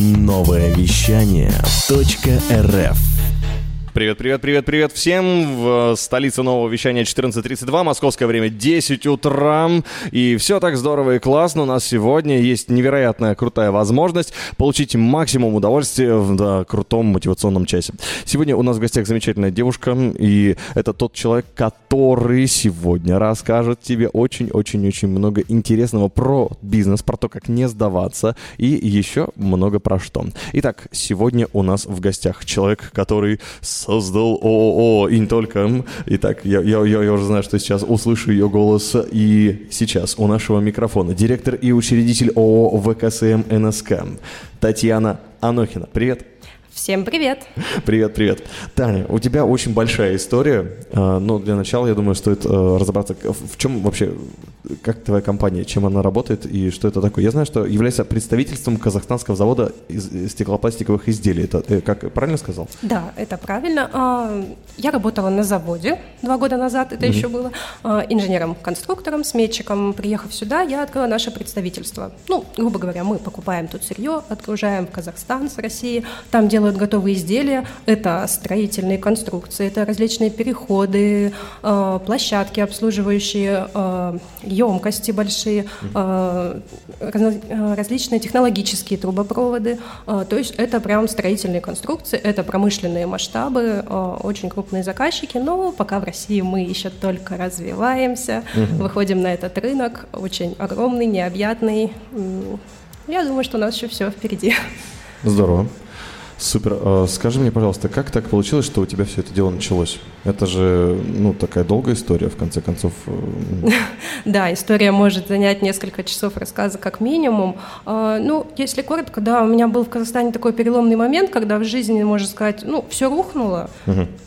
Новое вещание .рф Привет, привет, привет, привет всем. В столице нового вещания 14.32, московское время 10 утра. И все так здорово и классно. У нас сегодня есть невероятная крутая возможность получить максимум удовольствия в да, крутом мотивационном часе. Сегодня у нас в гостях замечательная девушка, и это тот человек, который сегодня расскажет тебе очень-очень-очень много интересного про бизнес, про то, как не сдаваться, и еще много про что. Итак, сегодня у нас в гостях человек, который создал ООО и не только. Итак, я, я, я, уже знаю, что сейчас услышу ее голос. И сейчас у нашего микрофона директор и учредитель ООО ВКСМ НСК Татьяна Анохина. Привет. Всем привет! Привет, привет. Таня, у тебя очень большая история, а, но для начала, я думаю, стоит э, разобраться, в чем вообще, как твоя компания, чем она работает и что это такое. Я знаю, что является представительством казахстанского завода из стеклопластиковых изделий. Это э, как, правильно сказал? Да, это правильно. А, я работала на заводе два года назад, это mm-hmm. еще было, а, инженером-конструктором, сметчиком. Приехав сюда, я открыла наше представительство. Ну, грубо говоря, мы покупаем тут сырье, отгружаем в Казахстан с России, там делаем делают готовые изделия. Это строительные конструкции, это различные переходы, э, площадки, обслуживающие э, емкости большие, э, различные технологические трубопроводы. То есть это прям строительные конструкции, это промышленные масштабы, очень крупные заказчики, но пока в России мы еще только развиваемся, угу. выходим на этот рынок, очень огромный, необъятный. Я думаю, что у нас еще все впереди. Здорово. Супер. А, скажи мне, пожалуйста, как так получилось, что у тебя все это дело началось? Это же, ну, такая долгая история, в конце концов. Э, да, история может занять несколько часов рассказа как минимум. А, ну, если коротко, да, у меня был в Казахстане такой переломный момент, когда в жизни, можно сказать, ну, все рухнуло,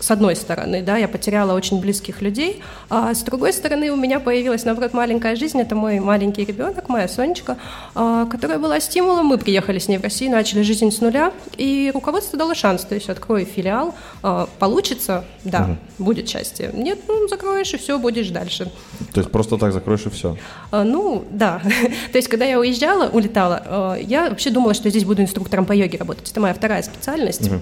с одной стороны, да, я потеряла очень близких людей, а с другой стороны у меня появилась, наоборот, маленькая жизнь, это мой маленький ребенок, моя Сонечка, а, которая была стимулом, мы приехали с ней в Россию, начали жизнь с нуля, и руководство дало шанс, то есть открой филиал, а, получится, да. Будет счастье. Нет, ну, закроешь и все, будешь дальше. То есть просто так закроешь и все? А, ну, да. то есть когда я уезжала, улетала, а, я вообще думала, что я здесь буду инструктором по йоге работать. Это моя вторая специальность. Угу.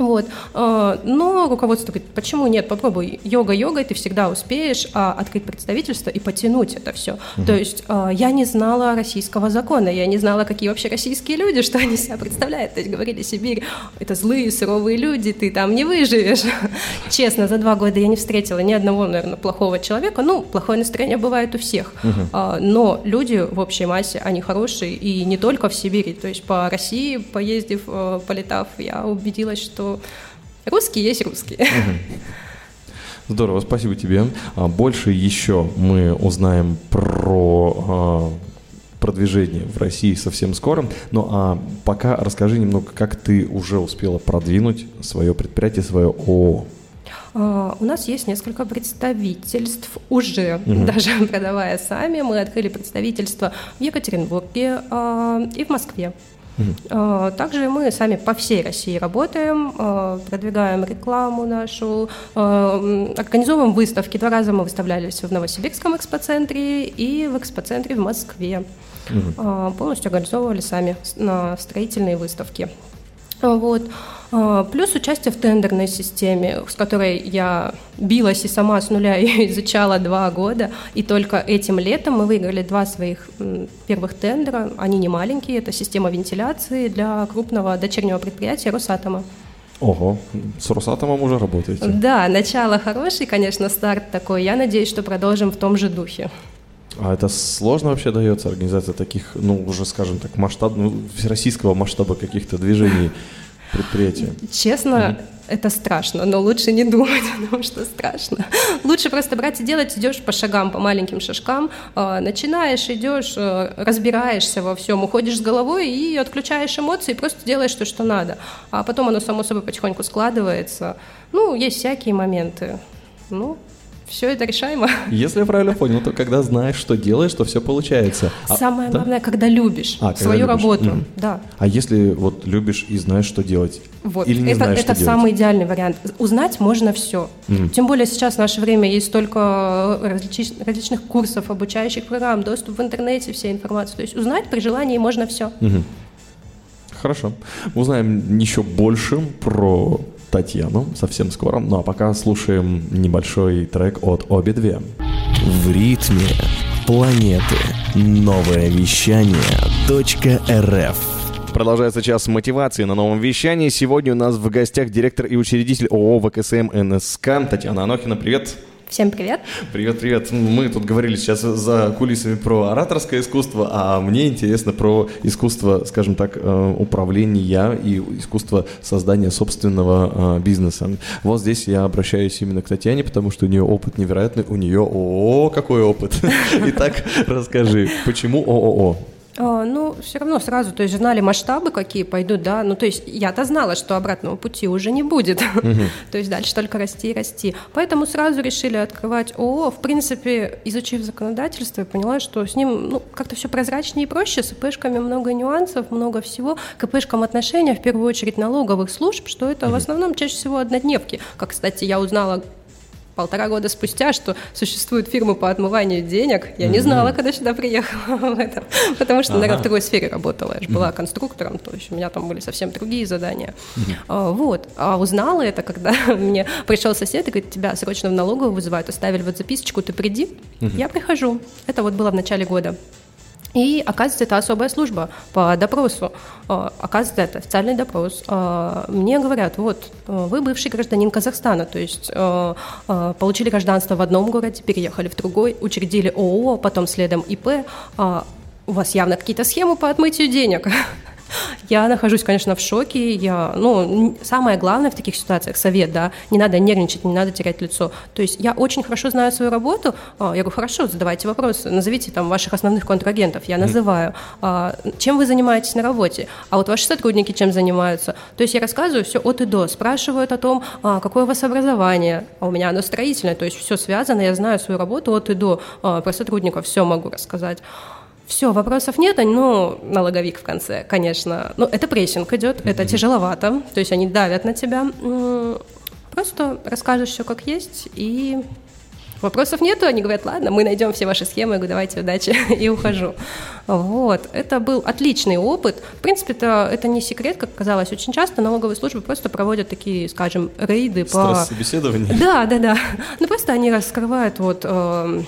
Вот. А, но руководство говорит, почему нет, попробуй. Йога йогой ты всегда успеешь а, открыть представительство и потянуть это все. Угу. То есть а, я не знала российского закона, я не знала, какие вообще российские люди, что они себя представляют. То есть говорили, Сибирь, это злые, суровые люди, ты там не выживешь. Честно, за два года я не встретила ни одного, наверное, плохого человека. Ну, плохое настроение бывает у всех. Угу. Но люди в общей массе, они хорошие, и не только в Сибири. То есть по России, поездив, э, полетав, я убедилась, что русский есть русский. Здорово, спасибо тебе. А, больше еще мы узнаем про а, продвижение в России совсем скоро. Ну а пока расскажи немного, как ты уже успела продвинуть свое предприятие, свое ООО. Uh, у нас есть несколько представительств уже, угу. даже продавая сами. Мы открыли представительство в Екатеринбурге uh, и в Москве. Угу. Также мы сами по всей России работаем, а, продвигаем рекламу нашу, а, организовываем выставки. Два раза мы выставлялись в Новосибирском экспоцентре и в экспоцентре в Москве. Угу. Полностью организовывали сами на строительные выставки. Вот. А, плюс участие в тендерной системе, с которой я билась и сама с нуля ее изучала два года. И только этим летом мы выиграли два своих первых тендера. Они не маленькие, это система вентиляции для крупного дочернего предприятия Росатома. Ого, с Росатомом уже работаете? Да, начало хороший, конечно, старт такой. Я надеюсь, что продолжим в том же духе. А это сложно вообще дается организация таких, ну, уже, скажем так, масштаб, ну, всероссийского масштаба каких-то движений предприятия? Честно, mm-hmm. это страшно, но лучше не думать о том, что страшно. Лучше просто брать и делать, идешь по шагам, по маленьким шажкам, а, начинаешь, идешь, э, разбираешься во всем, уходишь с головой и отключаешь эмоции, просто делаешь то, что надо. А потом оно само собой потихоньку складывается. Ну, есть всякие моменты. Ну, все это решаемо. Если я правильно понял, то когда знаешь, что делаешь, то все получается. А, Самое а, главное, да? когда любишь а, когда свою любишь. работу. Mm. Да. А если вот любишь и знаешь, что делать? Вот. Или не это, знаешь, это что самый делать? идеальный вариант. Узнать можно все. Mm. Тем более сейчас в наше время есть столько различ, различных курсов, обучающих программ, доступ в интернете, вся информация. То есть узнать при желании можно все. Mm-hmm. Хорошо. Узнаем еще больше про Татьяну совсем скоро. Ну а пока слушаем небольшой трек от обе две. В ритме планеты. Новое вещание .рф Продолжается час мотивации на новом вещании. Сегодня у нас в гостях директор и учредитель ООО ВКСМ НСК Татьяна Анохина. Привет. Всем привет. Привет, привет. Мы тут говорили сейчас за кулисами про ораторское искусство, а мне интересно про искусство, скажем так, э, управления и искусство создания собственного э, бизнеса. Вот здесь я обращаюсь именно к Татьяне, потому что у нее опыт невероятный, у нее ООО, какой опыт. Итак, расскажи, почему ООО? А, ну, все равно сразу, то есть знали масштабы, какие пойдут, да, ну, то есть я-то знала, что обратного пути уже не будет, то есть дальше только расти и расти. Поэтому сразу решили открывать ООО. В принципе, изучив законодательство, я поняла, что с ним, ну, как-то все прозрачнее и проще, с ИПшками много нюансов, много всего. К ИПшкам отношения, в первую очередь, налоговых служб, что это в основном чаще всего однодневки. Как, кстати, я узнала полтора года спустя, что существует фирма по отмыванию денег. Я не знала, когда сюда приехала в этом, потому что, наверное, в другой сфере работала. Я же была конструктором, то есть у меня там были совсем другие задания. А, вот. А узнала это, когда мне пришел сосед и говорит, тебя срочно в налоговую вызывают, оставили вот записочку, ты приди. Я прихожу. Это вот было в начале года. И оказывается, это особая служба по допросу. А, оказывается, это официальный допрос. А, мне говорят, вот, вы бывший гражданин Казахстана, то есть получили гражданство в одном городе, переехали в другой, учредили ООО, потом следом ИП. У вас явно какие-то схемы по отмытию денег. Я нахожусь, конечно, в шоке. Я, ну, самое главное в таких ситуациях совет, да, не надо нервничать, не надо терять лицо. То есть я очень хорошо знаю свою работу. А, я говорю, хорошо, задавайте вопросы, назовите там ваших основных контрагентов. Я называю. А, чем вы занимаетесь на работе? А вот ваши сотрудники чем занимаются? То есть я рассказываю все от и до. Спрашивают о том, а, какое у вас образование. А у меня оно строительное, то есть все связано. Я знаю свою работу от и до. Про сотрудников все могу рассказать. Все, вопросов нет, ну, налоговик в конце, конечно. Ну, это прессинг идет, это тяжеловато, то есть они давят на тебя. Просто расскажешь все как есть, и вопросов нету, они говорят, ладно, мы найдем все ваши схемы, я говорю, давайте, удачи, и ухожу. Вот, это был отличный опыт. В принципе, это, это не секрет, как казалось, очень часто налоговые службы просто проводят такие, скажем, рейды по... Стресс-собеседование? Да, да, да. Ну, просто они раскрывают вот... Э,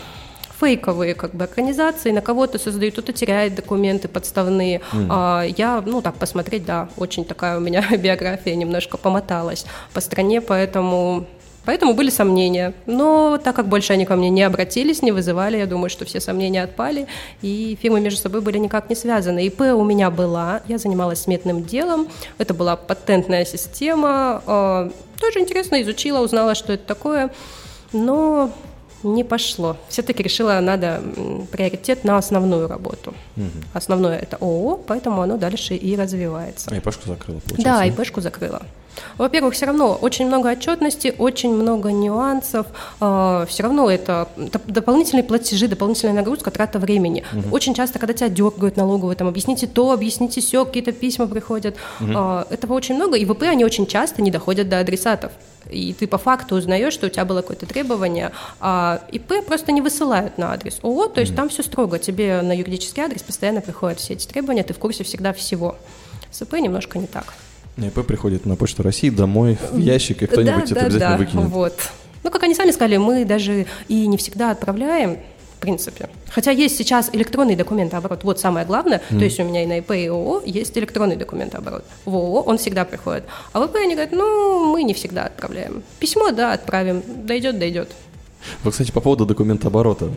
фейковые как бы организации, на кого-то создают, кто-то теряет документы подставные. Mm. А, я, ну так посмотреть, да, очень такая у меня биография немножко помоталась по стране, поэтому Поэтому были сомнения. Но так как больше они ко мне не обратились, не вызывали, я думаю, что все сомнения отпали, и фирмы между собой были никак не связаны. ИП у меня была, я занималась сметным делом, это была патентная система, а, тоже интересно изучила, узнала, что это такое, но не пошло. Все-таки решила, надо приоритет на основную работу. Угу. Основное это ООО, поэтому оно дальше и развивается. А ИПшку закрыла, получается? Да, ИПшку закрыла. Во-первых, все равно очень много отчетности, очень много нюансов. А, все равно это дополнительные платежи, дополнительная нагрузка, трата времени. Угу. Очень часто, когда тебя дергают налоговые, там, объясните то, объясните все, какие-то письма приходят. Угу. Этого очень много, и ВП, они очень часто не доходят до адресатов. И ты по факту узнаешь, что у тебя было какое-то требование, а ИП просто не высылают на адрес ООО, то есть mm там все строго. Тебе на юридический адрес постоянно приходят все эти требования, ты в курсе всегда всего. С ИП немножко не так. ИП приходит на почту России домой в ящик, и кто-нибудь да, это да, обязательно да, выкинет. Вот. Ну, как они сами сказали, мы даже и не всегда отправляем, в принципе. Хотя есть сейчас электронный документооборот. Вот самое главное. Mm. То есть у меня и на ИП, и ООО есть электронный документооборот. В ООО он всегда приходит. А в ИП они говорят, ну, мы не всегда отправляем. Письмо, да, отправим. Дойдет, дойдет. Вот, кстати, по поводу документооборота.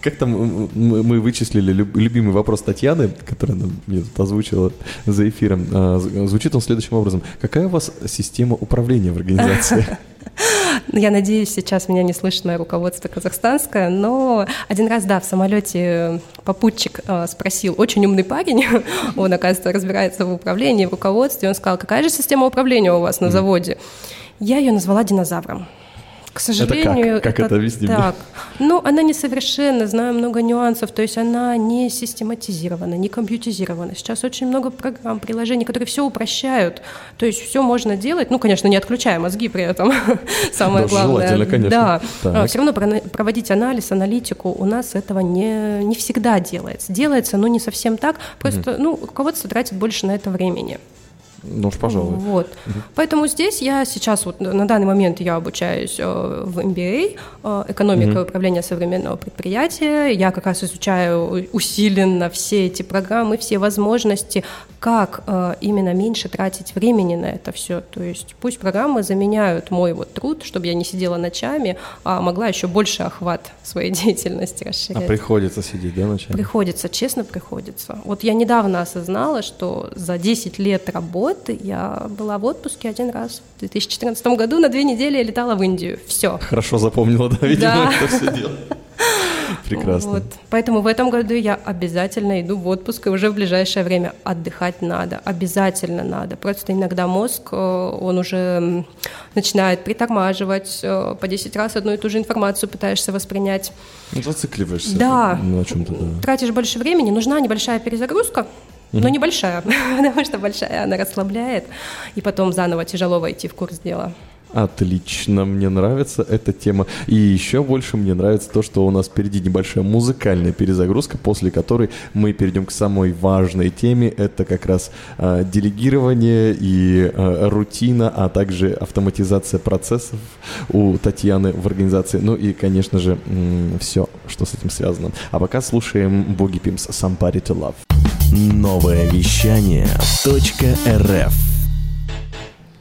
Как там мы вычислили любимый вопрос Татьяны, который она мне тут озвучила за эфиром. А, звучит он следующим образом. Какая у вас система управления в организации? Я надеюсь, сейчас меня не слышно руководство казахстанское, но один раз, да, в самолете попутчик а, спросил, очень умный парень, он, оказывается, разбирается в управлении, в руководстве, он сказал, какая же система управления у вас на заводе? Я ее назвала динозавром К сожалению, это как? Как это, это объясни так. Ну, она несовершенна, знаю много нюансов, то есть она не систематизирована, не компьютеризирована. Сейчас очень много программ, приложений, которые все упрощают, то есть все можно делать, ну, конечно, не отключая мозги при этом, самое да, главное. Желательно, конечно. Да, так. все равно проводить анализ, аналитику у нас этого не, не всегда делается. Делается, но не совсем так, просто, ну, руководство тратит больше на это времени. Ну уж, пожалуй. Вот. Угу. Поэтому здесь я сейчас, вот на данный момент я обучаюсь э, в MBA, э, экономика угу. и управление современного предприятия. Я как раз изучаю усиленно все эти программы, все возможности, как э, именно меньше тратить времени на это все. То есть пусть программы заменяют мой вот труд, чтобы я не сидела ночами, а могла еще больше охват своей деятельности расширять. А приходится сидеть, да, ночами? Приходится, честно приходится. Вот я недавно осознала, что за 10 лет работы я была в отпуске один раз. В 2014 году на две недели я летала в Индию. Все. Хорошо запомнила, да, видимо, да. это все дело. Прекрасно. Вот. Поэтому в этом году я обязательно иду в отпуск, и уже в ближайшее время отдыхать надо, обязательно надо. Просто иногда мозг, э, он уже начинает притормаживать, э, по 10 раз одну и ту же информацию пытаешься воспринять. Ну, зацикливаешься да. на чем-то. Да. Тратишь больше времени, нужна небольшая перезагрузка, но небольшая, потому что большая она расслабляет, и потом заново тяжело войти в курс дела. Отлично, мне нравится эта тема. И еще больше мне нравится то, что у нас впереди небольшая музыкальная перезагрузка, после которой мы перейдем к самой важной теме. Это как раз э, делегирование и э, рутина, а также автоматизация процессов у Татьяны в организации. Ну и, конечно же, все, что с этим связано. А пока слушаем Боги Пимс «Somebody to Love». Новое вещание .рф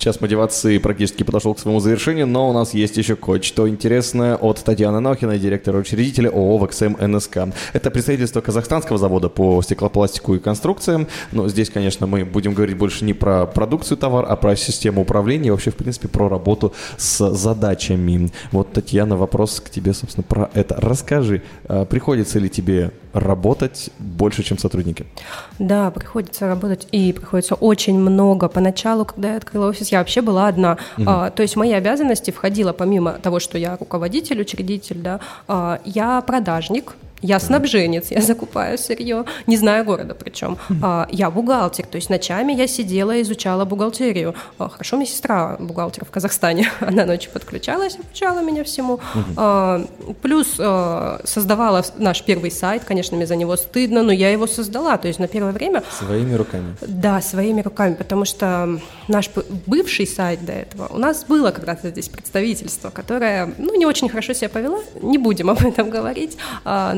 Час мотивации практически подошел к своему завершению, но у нас есть еще кое-что интересное от Татьяны Нохиной, директора-учредителя ООО «ВКСМ НСК». Это представительство казахстанского завода по стеклопластику и конструкциям. Но здесь, конечно, мы будем говорить больше не про продукцию товар, а про систему управления и вообще, в принципе, про работу с задачами. Вот, Татьяна, вопрос к тебе, собственно, про это. Расскажи, а, приходится ли тебе работать больше, чем сотрудники? Да, приходится работать, и приходится очень много. Поначалу, когда я открыла офис, я вообще была одна. Угу. А, то есть мои обязанности входило, помимо того, что я руководитель, учредитель, да, а, я продажник, я снабженец, я закупаю сырье, не знаю города причем. А, я бухгалтер, то есть ночами я сидела, изучала бухгалтерию. А, хорошо, у меня сестра бухгалтер в Казахстане, она ночью подключалась, обучала меня всему. А, плюс создавала наш первый сайт, конечно, мне за него стыдно, но я его создала, то есть на первое время... Своими руками? Да, своими руками, потому что наш бывший сайт до этого, у нас было когда-то здесь представительство, которое, ну, не очень хорошо себя повело, не будем об этом говорить,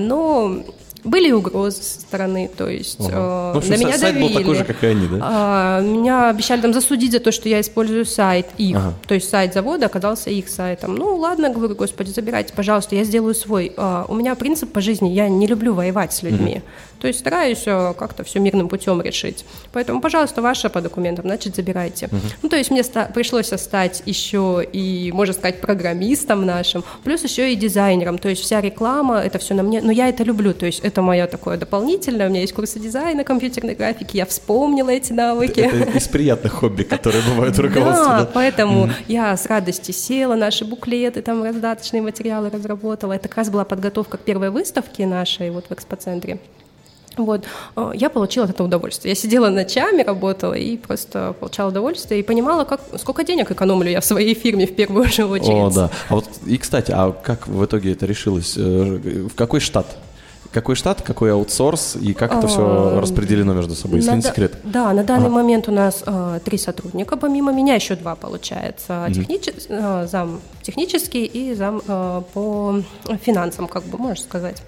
но были угрозы со стороны, то есть ага. э, на меня сайт давили. был такой же, как и они, да? А, меня обещали там засудить за то, что я использую сайт их, ага. то есть сайт завода оказался их сайтом. Ну ладно, говорю, господи, забирайте, пожалуйста, я сделаю свой. А, у меня принцип по жизни, я не люблю воевать с людьми. Угу. То есть стараюсь э, как-то все мирным путем решить. Поэтому, пожалуйста, ваше по документам, значит, забирайте. Угу. Ну, то есть мне пришлось стать еще и, можно сказать, программистом нашим, плюс еще и дизайнером. То есть вся реклама, это все на мне. Но я это люблю, то есть это мое такое дополнительное. У меня есть курсы дизайна, компьютерной графики, я вспомнила эти навыки. Это из приятных хобби, которые бывают у руководства. Да, поэтому я с радостью села, наши буклеты, там раздаточные материалы разработала. Это как раз была подготовка к первой выставке нашей вот в экспоцентре. Вот. Э, я получила от этого удовольствие. Я сидела ночами, работала и просто получала удовольствие и понимала, как, сколько денег экономлю я в своей фирме в первую же очередь. О, да. А вот, и, кстати, а как в итоге это решилось? Э, в какой штат какой штат, какой аутсорс и как это все а, распределено между собой, если не секрет? Да, на данный ага. момент у нас э, три сотрудника, помимо меня еще два получается. Угу. Технич, э, зам технический и зам э, по финансам, как бы можно сказать.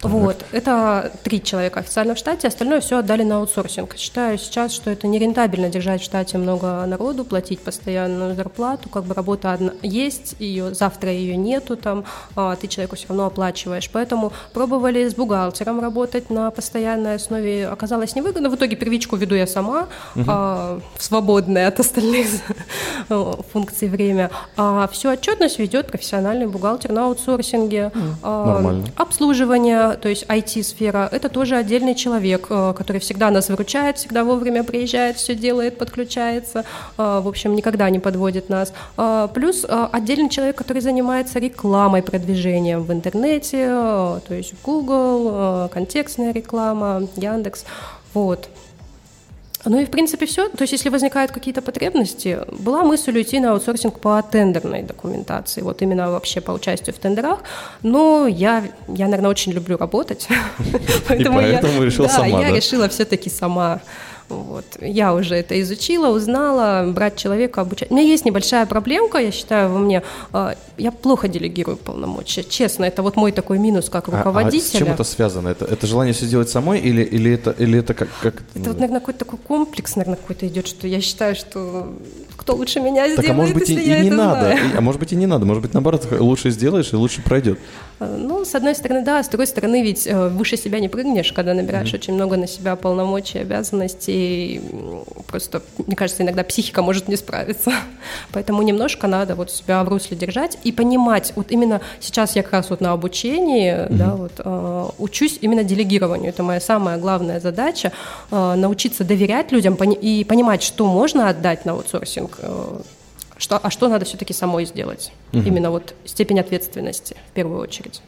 Так. Вот, это три человека официально в штате, остальное все отдали на аутсорсинг. Считаю сейчас, что это нерентабельно держать в штате много народу, платить постоянную зарплату, как бы работа одна есть, ее завтра ее нету, там, а ты человеку все равно оплачиваешь. Поэтому пробовали с бухгалтером работать на постоянной основе, оказалось невыгодно. В итоге первичку веду я сама, угу. а, свободное от остальных функций время. А всю отчет отчетность ведет профессиональный бухгалтер на аутсорсинге. Нормально. Обслуживание, то есть IT-сфера, это тоже отдельный человек, который всегда нас выручает, всегда вовремя приезжает, все делает, подключается, в общем, никогда не подводит нас. Плюс отдельный человек, который занимается рекламой, продвижением в интернете, то есть Google, контекстная реклама, Яндекс. Вот. Ну и в принципе все. То есть если возникают какие-то потребности, была мысль уйти на аутсорсинг по тендерной документации, вот именно вообще по участию в тендерах. Но я, я наверное, очень люблю работать. Поэтому я решила сама, я решила все-таки сама вот. Я уже это изучила, узнала, брать человека, обучать. У меня есть небольшая проблемка, я считаю, во мне. А, я плохо делегирую полномочия. Честно, это вот мой такой минус как руководителя. А, а с чем это связано? Это, это желание все сделать самой или, или, это, или это как, как... Это вот, наверное, какой-то такой комплекс, наверное, какой-то идет, что я считаю, что кто лучше меня сделает, так, а может быть, если и, я и не это надо. знаю. А может быть, и не надо. Может быть, наоборот, лучше сделаешь и лучше пройдет. А, ну, с одной стороны, да, с другой стороны, ведь э, выше себя не прыгнешь, когда набираешь mm-hmm. очень много на себя полномочий, обязанностей. Просто, мне кажется, иногда психика может не справиться. Поэтому немножко надо вот себя в русле держать и понимать. Вот именно сейчас я как раз вот на обучении, mm-hmm. да, вот, э, учусь именно делегированию. Это моя самая главная задача э, научиться доверять людям пони- и понимать, что можно отдать на аутсорсинг, э, что, а что надо все-таки самой сделать. Угу. Именно вот степень ответственности в первую очередь.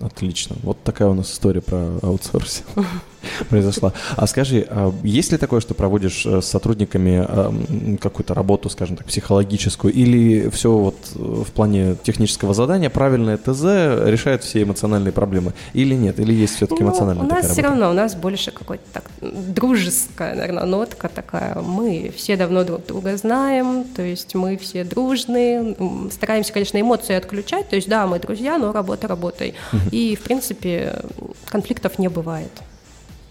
Отлично. Вот такая у нас история про аутсорсинг произошла. А скажи, а есть ли такое, что проводишь э, с сотрудниками какую-то работу, скажем так, психологическую, или все вот э, в плане технического задания правильное ТЗ решает все эмоциональные проблемы, или нет, или есть все-таки ну, эмоциональная У нас все работа? равно, у нас больше какой-то так дружеская, наверное, нотка такая. Мы все давно друг друга знаем, то есть мы все дружные, стараемся, конечно, эмоции отключать, то есть да, мы друзья, но работа работой. И, в принципе, конфликтов не бывает.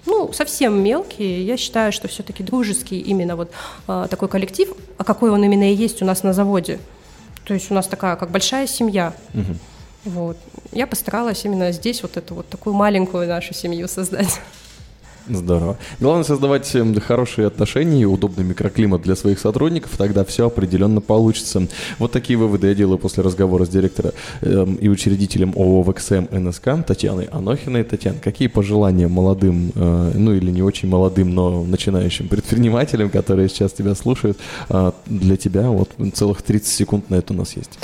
Ну, совсем мелкие. Я считаю, что все-таки дружеский именно вот э, такой коллектив, а какой он именно и есть у нас на заводе. То есть у нас такая, как большая семья. Угу. Вот. Я постаралась именно здесь вот эту вот такую маленькую нашу семью создать. Здорово. Главное создавать эм, хорошие отношения и удобный микроклимат для своих сотрудников, тогда все определенно получится. Вот такие выводы я делаю после разговора с директором э, и учредителем ООО «ВКСМ НСК» Татьяной Анохиной. Татьяна, какие пожелания молодым, э, ну или не очень молодым, но начинающим предпринимателям, которые сейчас тебя слушают, э, для тебя вот целых 30 секунд на это у нас есть?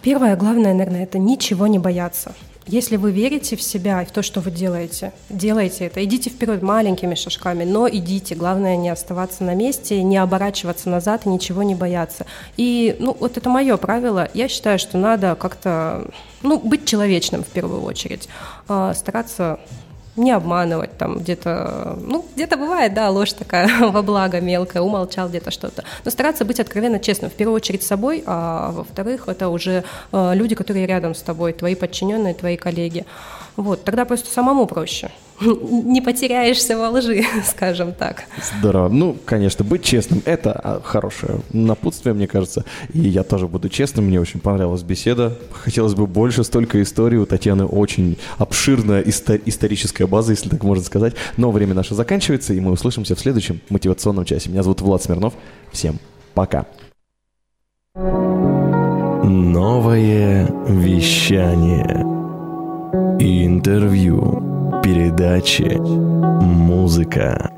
Первое, главное, наверное, это ничего не бояться. Если вы верите в себя и в то, что вы делаете, делайте это. Идите вперед маленькими шажками, но идите. Главное не оставаться на месте, не оборачиваться назад и ничего не бояться. И, ну, вот это мое правило. Я считаю, что надо как-то, ну, быть человечным в первую очередь. А, стараться не обманывать там где-то, ну, где-то бывает, да, ложь такая во благо мелкая, умолчал где-то что-то. Но стараться быть откровенно честным, в первую очередь с собой, а во-вторых, это уже э, люди, которые рядом с тобой, твои подчиненные, твои коллеги. Вот, тогда просто самому проще. Не потеряешься во лжи, скажем так. Здорово. Ну, конечно, быть честным – это а, хорошее напутствие, мне кажется. И я тоже буду честным. Мне очень понравилась беседа. Хотелось бы больше, столько историй. У Татьяны очень обширная истор- историческая база, если так можно сказать. Но время наше заканчивается, и мы услышимся в следующем мотивационном часе. Меня зовут Влад Смирнов. Всем пока. Новое вещание. Интервью, передачи, музыка.